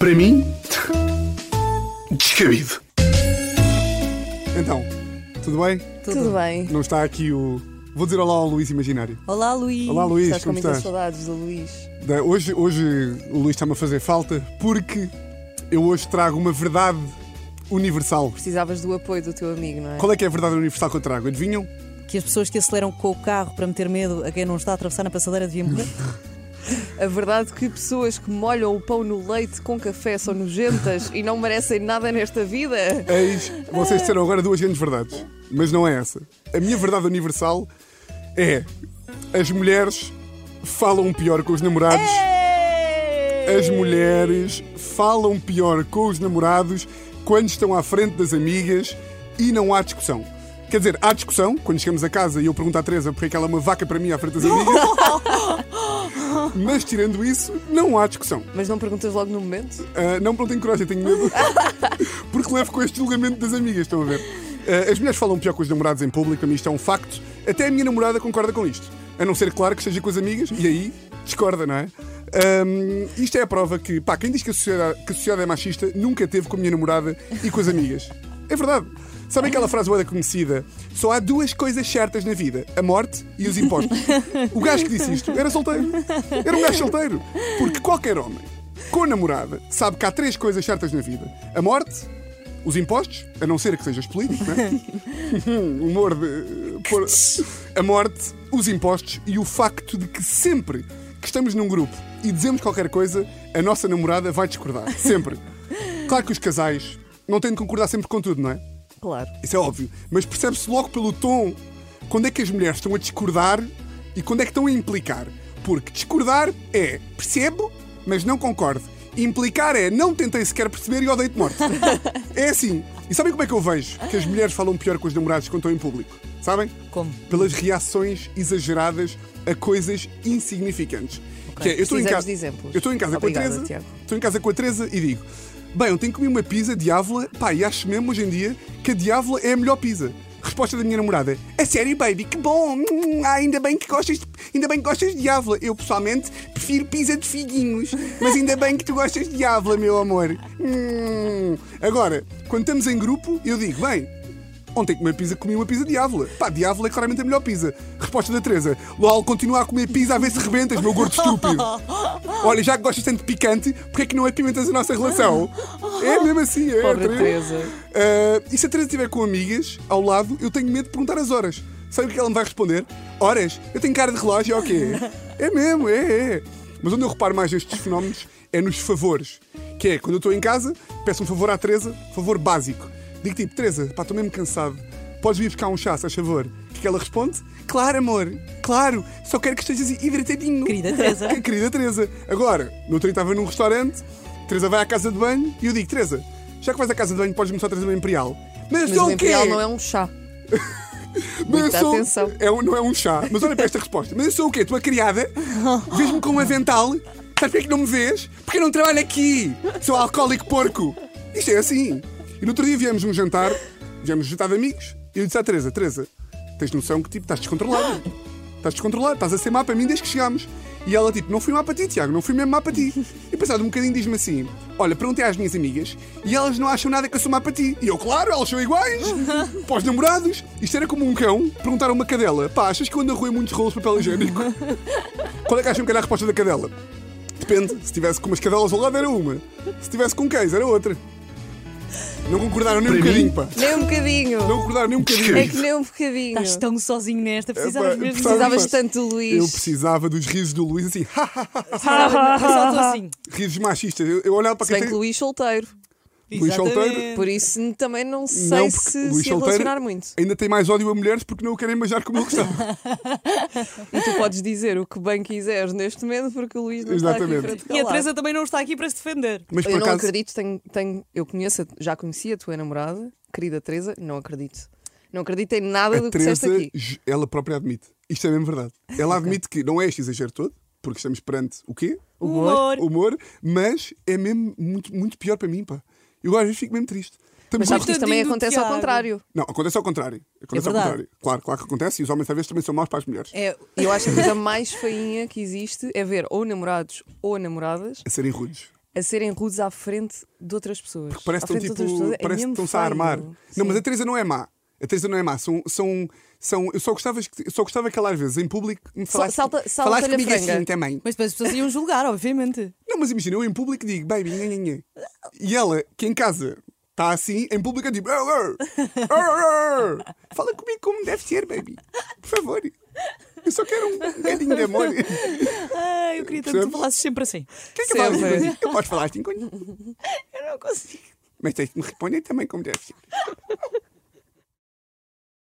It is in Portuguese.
Para mim, descabido. Então, tudo bem? Tudo bem. Não está aqui o. Vou dizer olá ao Luís Imaginário. Olá, Luís. Olá, Luís, Estás com como muitas estás? saudades do Luís. Da- Hoje, hoje o Luís está-me a fazer falta porque eu hoje trago uma verdade universal. Precisavas do apoio do teu amigo, não é? Qual é que é a verdade universal que eu trago? Adivinham? Que as pessoas que aceleram com o carro para meter medo a quem não está a atravessar na passadeira deviam morrer. A verdade é que pessoas que molham o pão no leite com café são nojentas e não merecem nada nesta vida. Eis, vocês disseram agora duas grandes verdades, mas não é essa. A minha verdade universal é: as mulheres falam pior com os namorados. As mulheres falam pior com os namorados quando estão à frente das amigas e não há discussão. Quer dizer, há discussão quando chegamos a casa e eu pergunto à Teresa porque é que ela é uma vaca para mim à frente das amigas. Mas tirando isso, não há discussão. Mas não perguntas logo no momento? Ah, não, porque não tenho coragem, tenho medo. porque levo com este julgamento das amigas, estão a ver? Ah, as mulheres falam pior com os namorados em público, para mim isto é um facto. Até a minha namorada concorda com isto. A não ser, claro, que esteja com as amigas e aí discorda, não é? Ahm, isto é a prova que, pá, quem diz que a, sociedade, que a sociedade é machista nunca teve com a minha namorada e com as amigas. É verdade. Sabem aquela frase boa conhecida? Só há duas coisas certas na vida: a morte e os impostos. O gajo que disse isto era solteiro. Era um gajo solteiro. Porque qualquer homem com namorada sabe que há três coisas certas na vida: a morte, os impostos, a não ser que sejas político, não é? Humor de. pôr- A morte, os impostos e o facto de que sempre que estamos num grupo e dizemos qualquer coisa, a nossa namorada vai discordar. Sempre. Claro que os casais não têm de concordar sempre com tudo, não é? Claro. Isso é óbvio. Mas percebe-se logo pelo tom quando é que as mulheres estão a discordar e quando é que estão a implicar. Porque discordar é percebo, mas não concordo. Implicar é não tentei sequer perceber e odeio-te morte. é assim. E sabem como é que eu vejo que as mulheres falam pior com os namorados quando estão em público? Sabem? Como? Pelas reações exageradas a coisas insignificantes. Que é, eu estou em casa, eu estou em casa Obrigada, com a Teresa, estou em casa com a Teresa e digo: Bem, que comer uma pizza de Ávila, pá, e acho mesmo hoje em dia que a de Ávila é a melhor pizza. Resposta da minha namorada: A sério, baby, que bom! Hum, ah, ainda bem que gostas, ainda bem que gostas de Ávila. Eu pessoalmente prefiro pizza de figuinhos, mas ainda bem que tu gostas de Ávila, meu amor. Hum. Agora, quando estamos em grupo, eu digo: Bem, Ontem comi uma pizza, comi uma pizza de Ávila. Pá, de Ávila é claramente a melhor pizza. Resposta da Teresa. LOL, continua a comer pizza a ver se rebentas, meu gordo estúpido. Olha, já que gostas tanto de picante, porquê é que não apimentas a nossa relação? É mesmo assim, é. Pobre Teresa. Teresa. Ah, e se a Teresa estiver com amigas ao lado, eu tenho medo de perguntar as horas. Sabe o que ela me vai responder? Horas? Eu tenho cara de relógio, é o quê? É mesmo, é, é. Mas onde eu reparo mais estes fenómenos é nos favores. Que é, quando eu estou em casa, peço um favor à Teresa, favor básico. Digo tipo, Teresa, pá, estou mesmo cansado. Podes vir buscar um chá, se faz favor. O que é que ela responde? Claro, amor, claro, só quero que estejas hidratadinho. Querida Teresa. Querida Teresa. Agora, no outro dia estava num restaurante, Teresa vai à casa de banho e eu digo, Teresa, já que vais à casa de banho, podes-me só trazer uma Imperial. Mas, Mas o quê? Imperial não é um chá. Mas sou... atenção. É um- não é um chá. Mas olha para esta resposta. Mas eu sou o quê? Tua criada? Vês-me com um avental? Sabes porquê que não me vês? Porque eu não trabalho aqui. Sou alcoólico porco. Isto é assim. E no outro dia viemos um jantar, viemos jantar de amigos, e eu disse à Teresa, Teresa, tens noção que tipo, estás descontrolada. Estás descontrolada, estás a ser má para mim desde que chegámos. E ela tipo, não fui má para ti, Tiago, não fui mesmo má para ti. E passado um bocadinho diz-me assim: Olha, perguntei às minhas amigas e elas não acham nada que eu sou má para ti. E eu, claro, elas são iguais. Os namorados. Isto era como um cão perguntar a uma cadela: Pá, achas que eu ando a roer muitos rolos de papel higiênico? Qual é que acham que era a resposta da cadela? Depende. Se tivesse com umas cadelas ao lado era uma. Se tivesse com cães era outra. Não concordaram nem um bocadinho, pá. Nem um bocadinho. Não concordaram nem um bocadinho. É que nem um bocadinho. Estás tão sozinho nesta, precisavas mesmo. precisava- Precisavas tanto do Luís. Eu precisava dos risos do Luís assim, só estou assim. risos machistas. Eu, eu olhava para Se bem que. Luís solteiro. Luís solteiro. Exatamente. Por isso também não sei Não, se Luís se relacionar muito. ainda tem mais ódio a mulheres porque não o querem imaginar como ele está. E tu podes dizer o que bem quiseres neste momento porque o Luís não está aqui Exatamente. para te E a. Teresa também não está aqui para se defender. Mas Eu por não acaso, acredito, tenho, tenho, eu conheço, já conheci a tua namorada, querida Teresa, não acredito. Não acredito em nada a do que disseste Teresa, aqui. j- ela própria admite. Isto é mesmo verdade. Ela admite que não é este exagero todo, porque estamos perante o quê? Humor. Humor, mas é mesmo muito, muito pior para mim, pá. Eu às vezes fico mesmo triste. Mas sabes que a- isto também acontece ao contrário. Não, acontece ao contrário. Acontece ao verdade. contrário. Claro, claro que acontece e os homens às vezes também são maus para as mulheres. É, eu acho que a coisa mais feinha que existe é ver ou namorados ou namoradas A serem rudes. a serem rudes à frente de outras pessoas. Parece à que estão tipo. É parece que mesmo estão-se a armar. Sim. Não, mas a Teresa não é má. A Teresa não é má. São. são, são eu só gostava, que- eu só gostava que ela às vezes em público me falasse, salta- salta-lhe falasse a comigo franga. assim também. Mas depois as pessoas iam julgar, obviamente. Não, mas imagina, eu em público digo, baby, nha, nha, nha. E ela, que em casa está assim, em público eu digo, "Arr, arr, arr, arr." fala comigo como deve ser, baby. Por favor. Eu só quero um bocadinho de amor. Ah, eu queria tanto que tu falasses sempre assim. Quer que eu fale assim Sempre. contigo? Eu posso falar assim contigo. Eu não consigo. Mas tens de me responder também como deve ser.